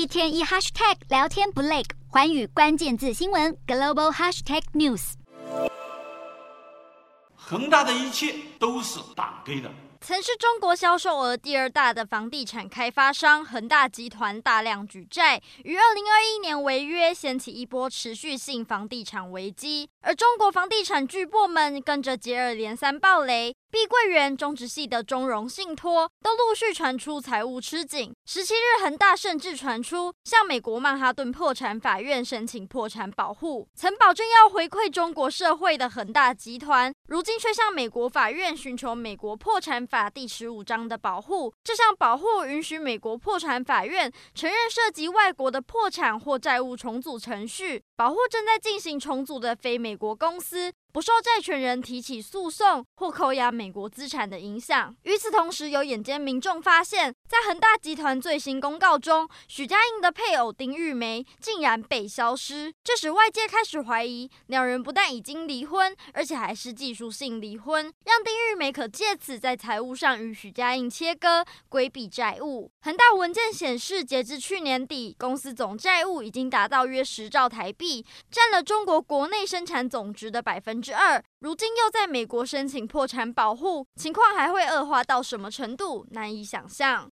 一天一 hashtag 聊天不累，环宇关键字新闻 global hashtag news。恒大的一切都是党给的。曾是中国销售额第二大的房地产开发商恒大集团大量举债，于二零二一年违约，掀起一波持续性房地产危机。而中国房地产巨擘们跟着接二连三爆雷。碧桂园、中植系的中融信托都陆续传出财务吃紧。十七日，恒大甚至传出向美国曼哈顿破产法院申请破产保护。曾保证要回馈中国社会的恒大集团，如今却向美国法院寻求美国破产法第十五章的保护。这项保护允许美国破产法院承认涉及外国的破产或债务重组程序，保护正在进行重组的非美国公司。不受债权人提起诉讼或扣押美国资产的影响。与此同时，有眼尖民众发现，在恒大集团最新公告中，许家印的配偶丁玉梅竟然被消失，这使外界开始怀疑，两人不但已经离婚，而且还是技术性离婚，让丁玉梅可借此在财务上与许家印切割，规避债务。恒大文件显示，截至去年底，公司总债务已经达到约十兆台币，占了中国国内生产总值的百分之二，如今又在美国申请破产保护，情况还会恶化到什么程度？难以想象。